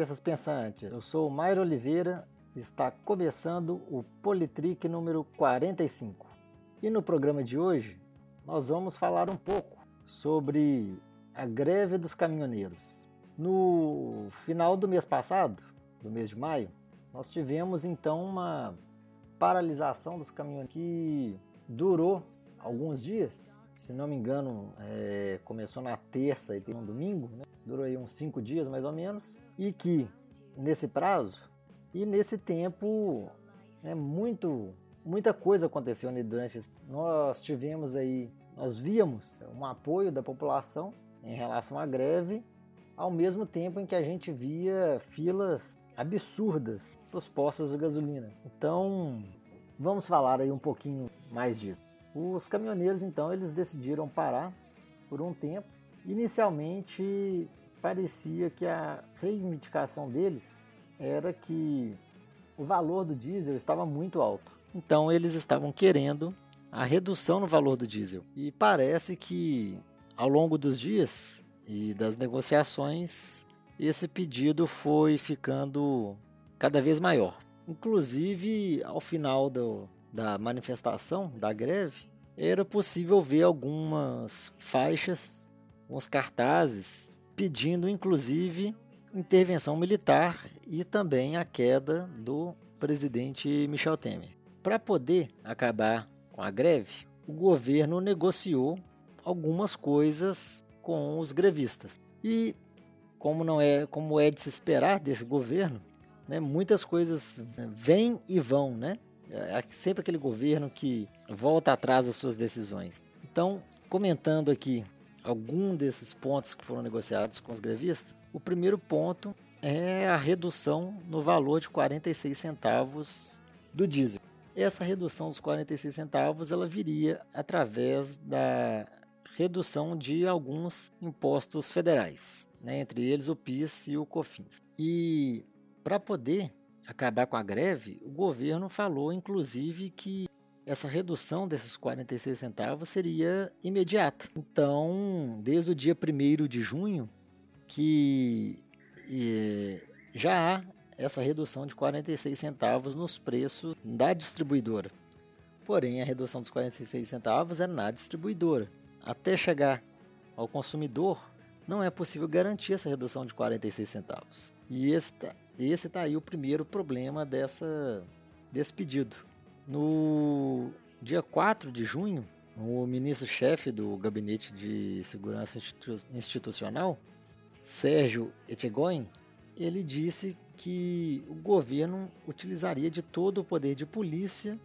cabeças pensantes. Eu sou o Mairo Oliveira está começando o Politrick número 45. E no programa de hoje nós vamos falar um pouco sobre a greve dos caminhoneiros. No final do mês passado, do mês de maio, nós tivemos então uma paralisação dos caminhoneiros que durou alguns dias. Se não me engano, é, começou na terça e tem um domingo, né? durou aí uns cinco dias mais ou menos, e que nesse prazo e nesse tempo né, muito muita coisa aconteceu durante nós tivemos aí nós víamos um apoio da população em relação à greve ao mesmo tempo em que a gente via filas absurdas nos postos de gasolina. Então vamos falar aí um pouquinho mais disso os caminhoneiros então eles decidiram parar por um tempo inicialmente parecia que a reivindicação deles era que o valor do diesel estava muito alto. Então eles estavam querendo a redução no valor do diesel. E parece que ao longo dos dias e das negociações, esse pedido foi ficando cada vez maior. Inclusive, ao final do, da manifestação, da greve, era possível ver algumas faixas, uns cartazes pedindo inclusive intervenção militar e também a queda do presidente Michel Temer. Para poder acabar com a greve, o governo negociou algumas coisas com os grevistas. E como não é, como é de se esperar desse governo, né, muitas coisas vêm e vão, né? É sempre aquele governo que volta atrás das suas decisões. Então, comentando aqui algum desses pontos que foram negociados com os grevistas, o primeiro ponto é a redução no valor de 46 centavos do diesel. Essa redução dos 46 centavos ela viria através da redução de alguns impostos federais, né, entre eles o PIS e o COFINS. E para poder acabar com a greve, o governo falou inclusive que essa redução desses 46 centavos seria imediata. Então, desde o dia 1 de junho, que e, já há essa redução de 46 centavos nos preços da distribuidora. Porém, a redução dos 46 centavos é na distribuidora. Até chegar ao consumidor, não é possível garantir essa redução de 46 centavos. E esse está tá aí o primeiro problema dessa, desse pedido. No dia 4 de junho, o ministro-chefe do Gabinete de Segurança Institucional, Sérgio Etchegoyen, ele disse que o governo utilizaria de todo o poder de polícia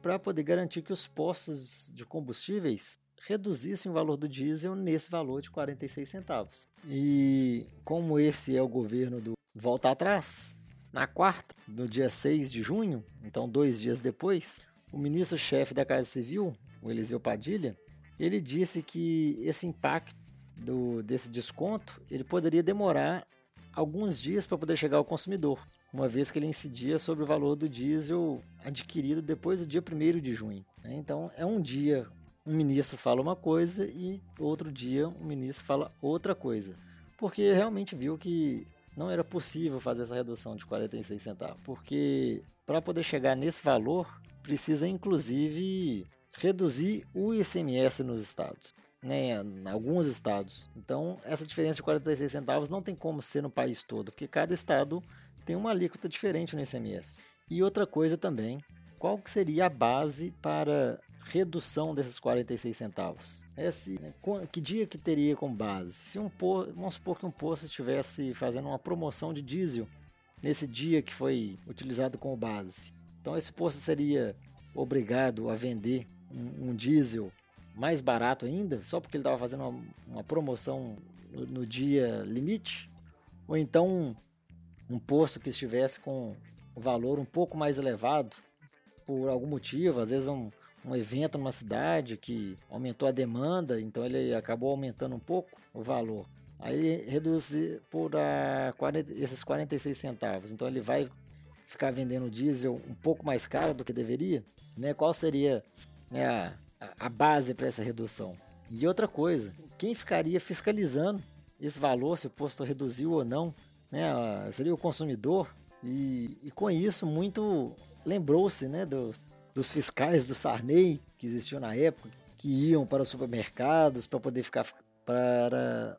para poder garantir que os postos de combustíveis reduzissem o valor do diesel nesse valor de 46 centavos. E como esse é o governo do volta atrás, na quarta, no dia 6 de junho, então dois dias depois, o ministro-chefe da Casa Civil, o Eliseu Padilha, ele disse que esse impacto do, desse desconto ele poderia demorar alguns dias para poder chegar ao consumidor, uma vez que ele incidia sobre o valor do diesel adquirido depois do dia 1 de junho. Né? Então é um dia um ministro fala uma coisa e outro dia um ministro fala outra coisa, porque realmente viu que não era possível fazer essa redução de 46 centavos, porque para poder chegar nesse valor, precisa inclusive reduzir o ICMS nos estados, né, em alguns estados. Então, essa diferença de 46 centavos não tem como ser no país todo, porque cada estado tem uma alíquota diferente no ICMS. E outra coisa também, qual que seria a base para redução desses 46 centavos? Esse, né, que dia que teria como base? Se um posto, vamos supor que um posto estivesse fazendo uma promoção de diesel nesse dia que foi utilizado como base. Então esse posto seria obrigado a vender um, um diesel mais barato ainda, só porque ele estava fazendo uma, uma promoção no, no, dia limite? Ou então um, um posto que estivesse com valor um pouco mais elevado por algum motivo, às vezes um, um evento numa cidade que aumentou a demanda, então ele acabou aumentando um pouco o valor. Aí reduz por a 40, esses 46 centavos. Então ele vai ficar vendendo diesel um pouco mais caro do que deveria. Né? Qual seria né, a, a base para essa redução? E outra coisa, quem ficaria fiscalizando esse valor, se o posto reduziu ou não né, seria o consumidor, e, e com isso muito lembrou-se né, dos, dos fiscais do Sarney que existiam na época, que iam para os supermercados para poder ficar para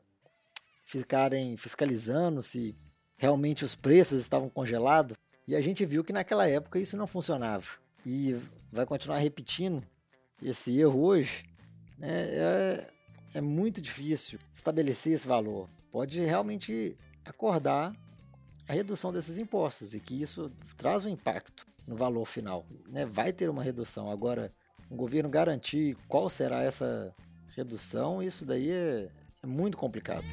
ficarem fiscalizando se realmente os preços estavam congelados. E a gente viu que naquela época isso não funcionava. E vai continuar repetindo esse erro hoje. Né? É, é muito difícil estabelecer esse valor. Pode realmente acordar a redução desses impostos e que isso traz um impacto no valor final. Né? Vai ter uma redução. Agora, o governo garantir qual será essa redução, isso daí é, é muito complicado.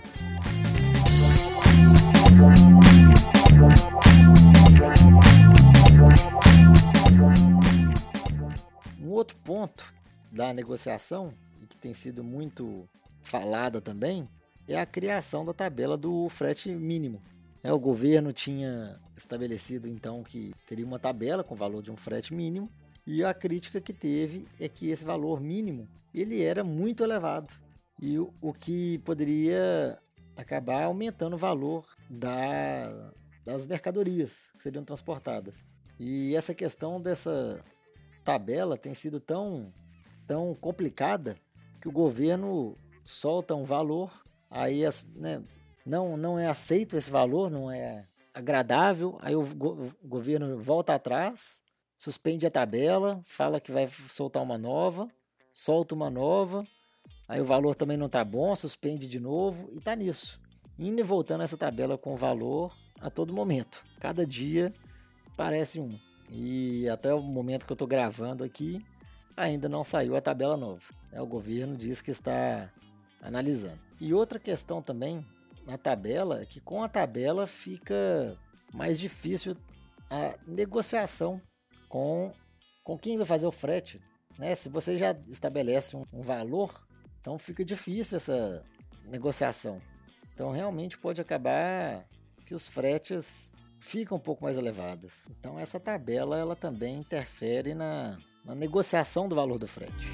Um outro ponto da negociação, e que tem sido muito falada também, é a criação da tabela do frete mínimo. É, o governo tinha estabelecido então que teria uma tabela com o valor de um frete mínimo e a crítica que teve é que esse valor mínimo ele era muito elevado e o, o que poderia acabar aumentando o valor da, das mercadorias que seriam transportadas. E essa questão dessa tabela tem sido tão, tão complicada que o governo solta um valor, aí né, não, não é aceito esse valor, não é agradável, aí o, go o governo volta atrás, suspende a tabela, fala que vai soltar uma nova, solta uma nova, aí o valor também não está bom, suspende de novo e está nisso. Indo e voltando essa tabela com valor a todo momento. Cada dia parece um. E até o momento que eu estou gravando aqui, ainda não saiu a tabela nova. O governo diz que está analisando. E outra questão também na tabela que com a tabela fica mais difícil a negociação com, com quem vai fazer o frete. Né? Se você já estabelece um, um valor, então fica difícil essa negociação. Então realmente pode acabar que os fretes ficam um pouco mais elevados. Então essa tabela ela também interfere na, na negociação do valor do frete.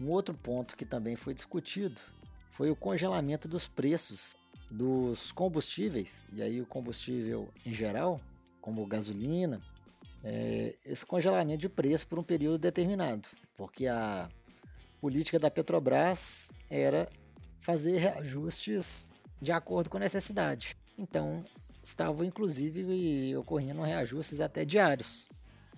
Um outro ponto que também foi discutido foi o congelamento dos preços dos combustíveis, e aí o combustível em geral, como gasolina, é, esse congelamento de preço por um período determinado, porque a política da Petrobras era fazer reajustes de acordo com a necessidade. Então, estavam inclusive ocorrendo reajustes até diários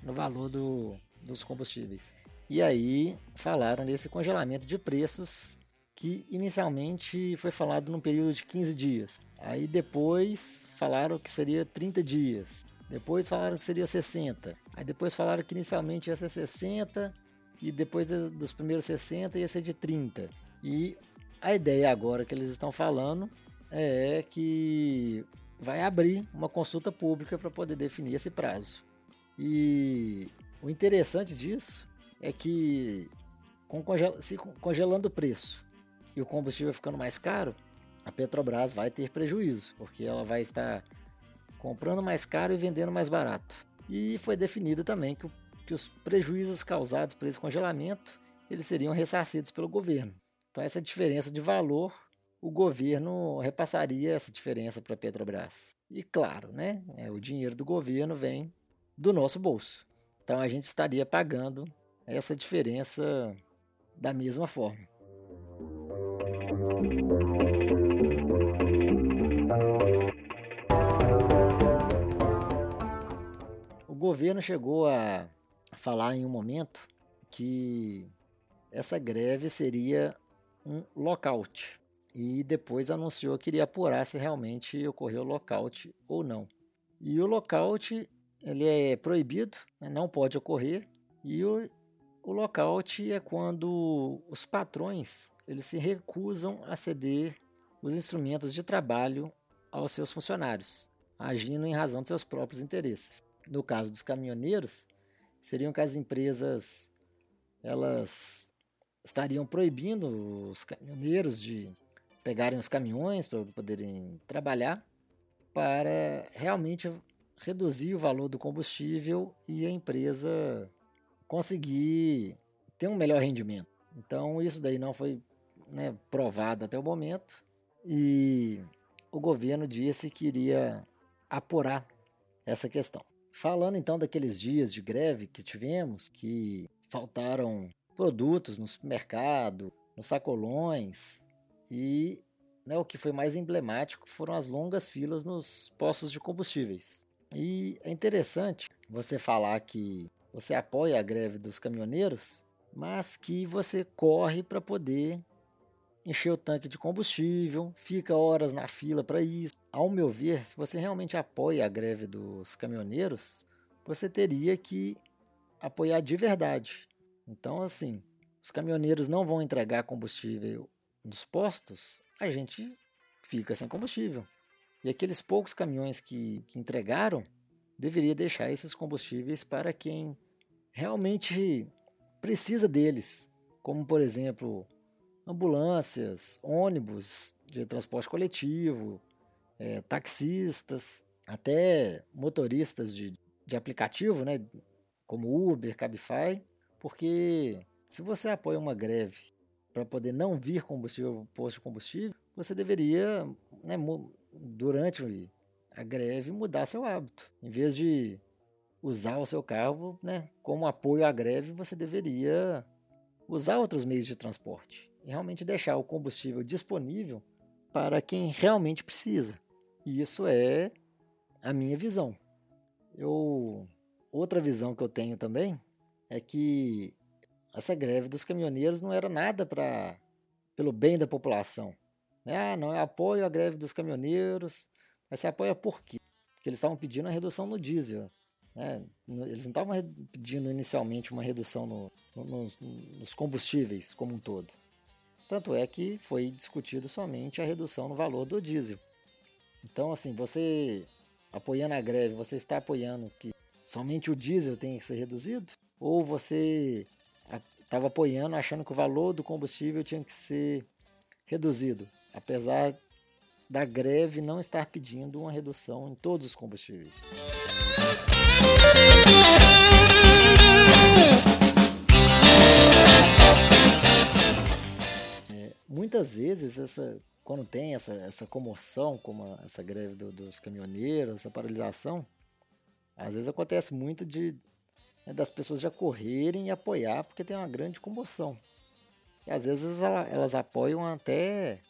no valor do, dos combustíveis. E aí falaram desse congelamento de preços que inicialmente foi falado num período de 15 dias. Aí depois falaram que seria 30 dias. Depois falaram que seria 60. Aí depois falaram que inicialmente ia ser 60 e depois dos primeiros 60 ia ser de 30. E a ideia agora que eles estão falando é que vai abrir uma consulta pública para poder definir esse prazo. E o interessante disso é que com congel se congelando o preço e o combustível ficando mais caro, a Petrobras vai ter prejuízo, porque ela vai estar comprando mais caro e vendendo mais barato. E foi definido também que, que os prejuízos causados por esse congelamento eles seriam ressarcidos pelo governo. Então essa diferença de valor, o governo repassaria essa diferença para a Petrobras. E claro, né, é, o dinheiro do governo vem do nosso bolso. Então a gente estaria pagando essa diferença da mesma forma. governo chegou a falar em um momento que essa greve seria um lockout e depois anunciou que iria apurar se realmente ocorreu lockout ou não. E o lockout ele é proibido, né, não pode ocorrer e o, o lockout é quando os patrões eles se recusam a ceder os instrumentos de trabalho aos seus funcionários, agindo em razão de seus próprios interesses. No caso dos caminhoneiros, seriam que as empresas elas estariam proibindo os caminhoneiros de pegarem os caminhões para poderem trabalhar para realmente reduzir o valor do combustível e a empresa conseguir ter um melhor rendimento. Então isso daí não foi né, provado até o momento e o governo disse que iria apurar essa questão. Falando então daqueles dias de greve que tivemos, que faltaram produtos no supermercado, nos sacolões e né, o que foi mais emblemático foram as longas filas nos postos de combustíveis. E é interessante você falar que você apoia a greve dos caminhoneiros, mas que você corre para poder encher o tanque de combustível, fica horas na fila para isso. Ao meu ver, se você realmente apoia a greve dos caminhoneiros, você teria que apoiar de verdade. Então, assim, os caminhoneiros não vão entregar combustível nos postos, a gente fica sem combustível. E aqueles poucos caminhões que, que entregaram, deveria deixar esses combustíveis para quem realmente precisa deles, como por exemplo ambulâncias, ônibus de transporte coletivo, é, taxistas, até motoristas de, de aplicativo, né, como Uber, Cabify, porque se você apoia uma greve para poder não vir combustível posto de combustível, você deveria, né, durante a greve, mudar seu hábito. Em vez de usar o seu carro né, como apoio à greve, você deveria usar outros meios de transporte e realmente deixar o combustível disponível para quem realmente precisa. E isso é a minha visão. Eu outra visão que eu tenho também é que essa greve dos caminhoneiros não era nada para pelo bem da população. Né? Ah, não é apoio à greve dos caminhoneiros, mas se apoia por quê? Porque eles estavam pedindo a redução no diesel. Né? Eles não estavam pedindo inicialmente uma redução no, no, nos combustíveis como um todo. Tanto é que foi discutido somente a redução no valor do diesel. Então, assim, você apoiando a greve, você está apoiando que somente o diesel tem que ser reduzido? Ou você estava apoiando achando que o valor do combustível tinha que ser reduzido, apesar da greve não estar pedindo uma redução em todos os combustíveis? Muitas vezes, essa, quando tem essa, essa comoção, como essa greve do, dos caminhoneiros, essa paralisação, às vezes acontece muito de né, das pessoas já correrem e apoiar porque tem uma grande comoção. E às vezes elas apoiam até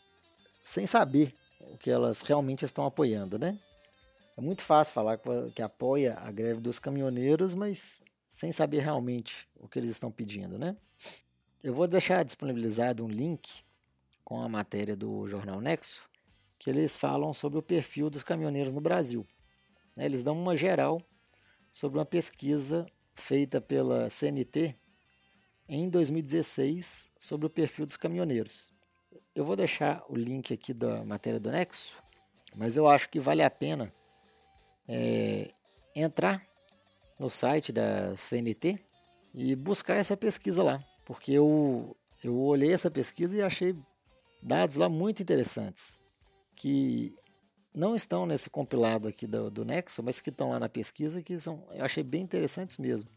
sem saber o que elas realmente estão apoiando, né? É muito fácil falar que apoia a greve dos caminhoneiros, mas sem saber realmente o que eles estão pedindo, né? Eu vou deixar disponibilizado um link com a matéria do jornal Nexo, que eles falam sobre o perfil dos caminhoneiros no Brasil. Né, eles dão uma geral sobre uma pesquisa feita pela CNT em 2016 sobre o perfil dos caminhoneiros. Eu vou deixar o link aqui da matéria do Nexo, mas eu acho que vale a pena é, entrar no site da CNT e buscar essa pesquisa lá, porque eu, eu olhei essa pesquisa e achei dados lá muito interessantes que não estão nesse compilado aqui do, do Nexo, mas que estão lá na pesquisa que são, eu achei bem interessantes mesmo.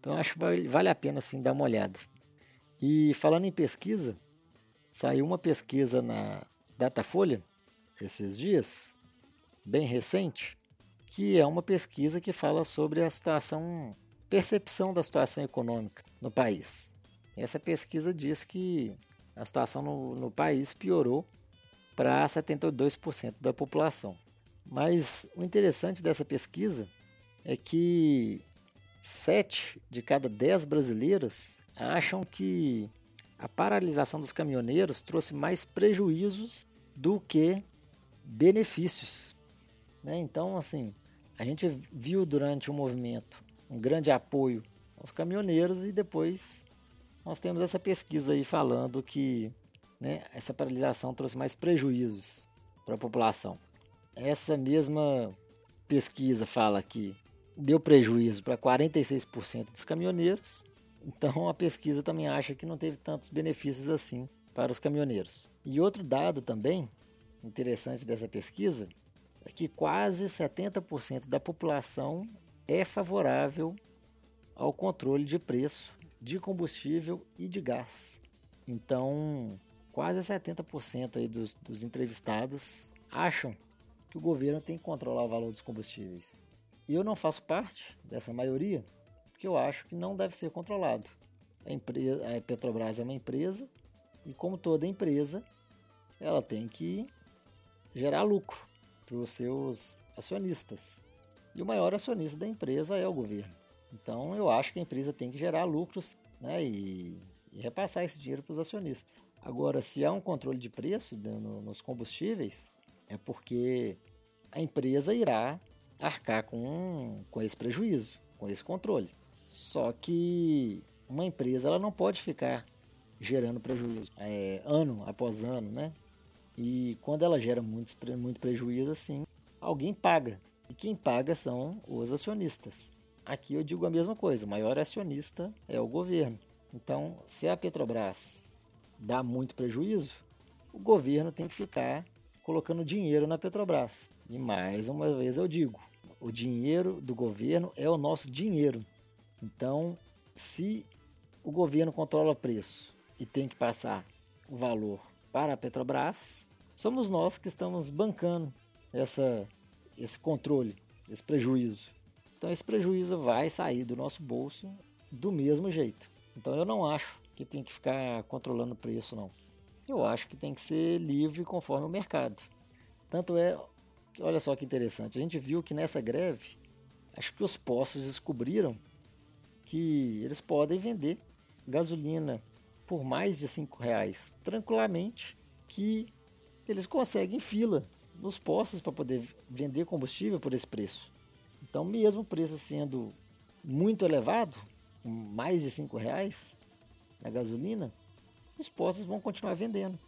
Então acho que vale, vale a pena assim dar uma olhada. E falando em pesquisa, saiu uma pesquisa na Datafolha esses dias, bem recente, que é uma pesquisa que fala sobre a situação, percepção da situação econômica no país. Essa pesquisa diz que a situação no, no país piorou para 72% da população. Mas o interessante dessa pesquisa é que 7 de cada 10 brasileiros acham que a paralisação dos caminhoneiros trouxe mais prejuízos do que benefícios. Né? Então, assim, a gente viu durante o movimento um grande apoio aos caminhoneiros e depois nós temos essa pesquisa aí falando que né, essa paralisação trouxe mais prejuízos para a população. Essa mesma pesquisa fala que deu prejuízo para 46% dos caminhoneiros, então a pesquisa também acha que não teve tantos benefícios assim para os caminhoneiros. E outro dado também interessante dessa pesquisa que quase 70% da população é favorável ao controle de preço de combustível e de gás. Então, quase 70% aí dos, dos entrevistados acham que o governo tem que controlar o valor dos combustíveis. E eu não faço parte dessa maioria, porque eu acho que não deve ser controlado. A, empresa, a Petrobras é uma empresa e, como toda empresa, ela tem que gerar lucro para os seus acionistas. E o maior acionista da empresa é o governo. Então eu acho que a empresa tem que gerar lucros né, e, e repassar esse dinheiro para os acionistas. Agora, se há um controle de preço no, nos combustíveis, é porque a empresa irá arcar com, com esse prejuízo, com esse controle. Só que uma empresa ela não pode ficar gerando prejuízo é, ano após ano, né? E quando ela gera muito, muito prejuízo assim, alguém paga. E quem paga são os acionistas. Aqui eu digo a mesma coisa, o maior acionista é o governo. Então, se a Petrobras dá muito prejuízo, o governo tem que ficar colocando dinheiro na Petrobras. E mais uma vez eu digo, o dinheiro do governo é o nosso dinheiro. Então, se o governo controla preço e tem que passar o valor para a Petrobras, somos nós que estamos bancando essa, esse controle, esse prejuízo. Então esse prejuízo vai sair do nosso bolso do mesmo jeito. Então eu não acho que tem que ficar controlando o preço, não. Eu acho que tem que ser livre conforme o mercado. Tanto é, olha só que interessante, a gente viu que nessa greve, acho que os postos descobriram que eles podem vender gasolina por mais de cinco reais tranquilamente, que eles conseguem fila nos postos para poder vender combustível por esse preço. Então, mesmo o preço sendo muito elevado, mais de cinco reais na gasolina, os postos vão continuar vendendo.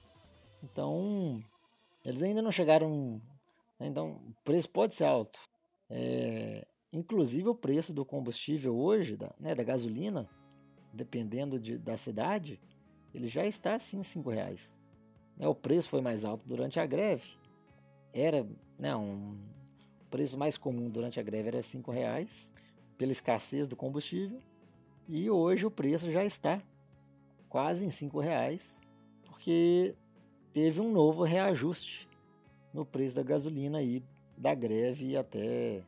Então, eles ainda não chegaram. Então, o preço pode ser alto. É, inclusive, o preço do combustível hoje, da, né, da gasolina, dependendo de, da cidade, ele já está assim cinco reais. Né, o preço foi mais alto durante a greve. Era né, um preço mais comum durante a greve era cinco reais pela escassez do combustível. E hoje o preço já está quase em cinco reais porque teve um novo reajuste no preço da gasolina aí da greve até,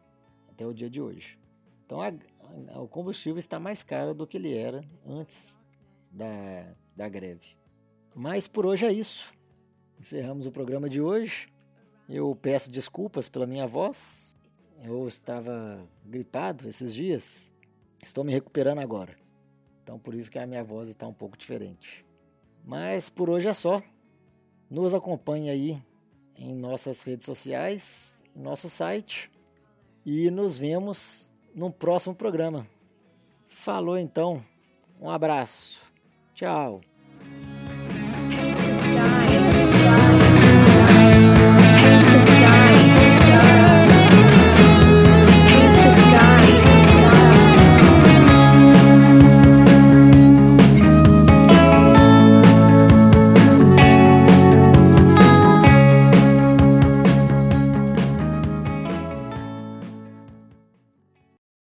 até o dia de hoje. Então a, o combustível está mais caro do que ele era antes da, da greve. Mas por hoje é isso. Encerramos o programa de hoje. Eu peço desculpas pela minha voz. Eu estava gripado esses dias. Estou me recuperando agora. Então por isso que a minha voz está um pouco diferente. Mas por hoje é só. Nos acompanhe aí em nossas redes sociais, nosso site e nos vemos no próximo programa. Falou então. Um abraço. Tchau.